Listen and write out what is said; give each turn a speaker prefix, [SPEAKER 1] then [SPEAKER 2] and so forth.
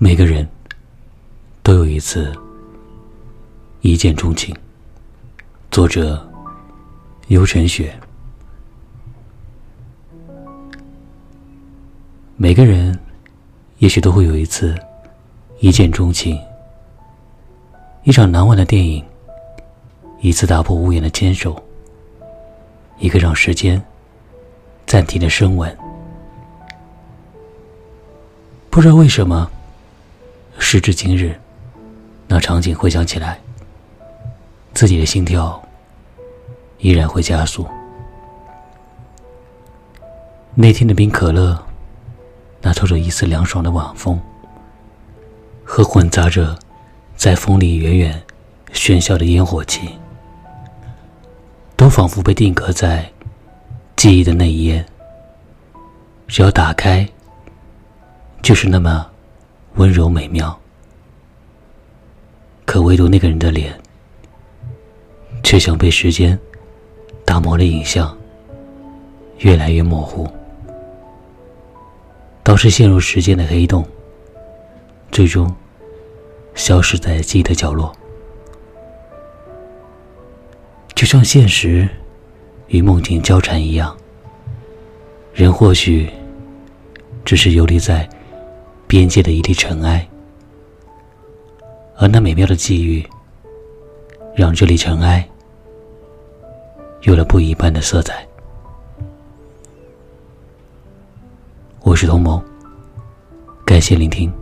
[SPEAKER 1] 每个人都有一次一见钟情。作者：游晨雪。每个人也许都会有一次一见钟情，一场难忘的电影，一次打破屋檐的牵手，一个让时间暂停的深吻。不知道为什么。时至今日，那场景回想起来，自己的心跳依然会加速。那天的冰可乐，那透着一丝凉爽的晚风，和混杂着在风里远远喧嚣的烟火气，都仿佛被定格在记忆的那一页。只要打开，就是那么。温柔美妙，可唯独那个人的脸，却像被时间打磨的影像，越来越模糊，倒是陷入时间的黑洞，最终消失在记忆的角落。就像现实与梦境交缠一样，人或许只是游离在。边界的一粒尘埃，而那美妙的际遇，让这粒尘埃有了不一般的色彩。我是童谋，感谢聆听。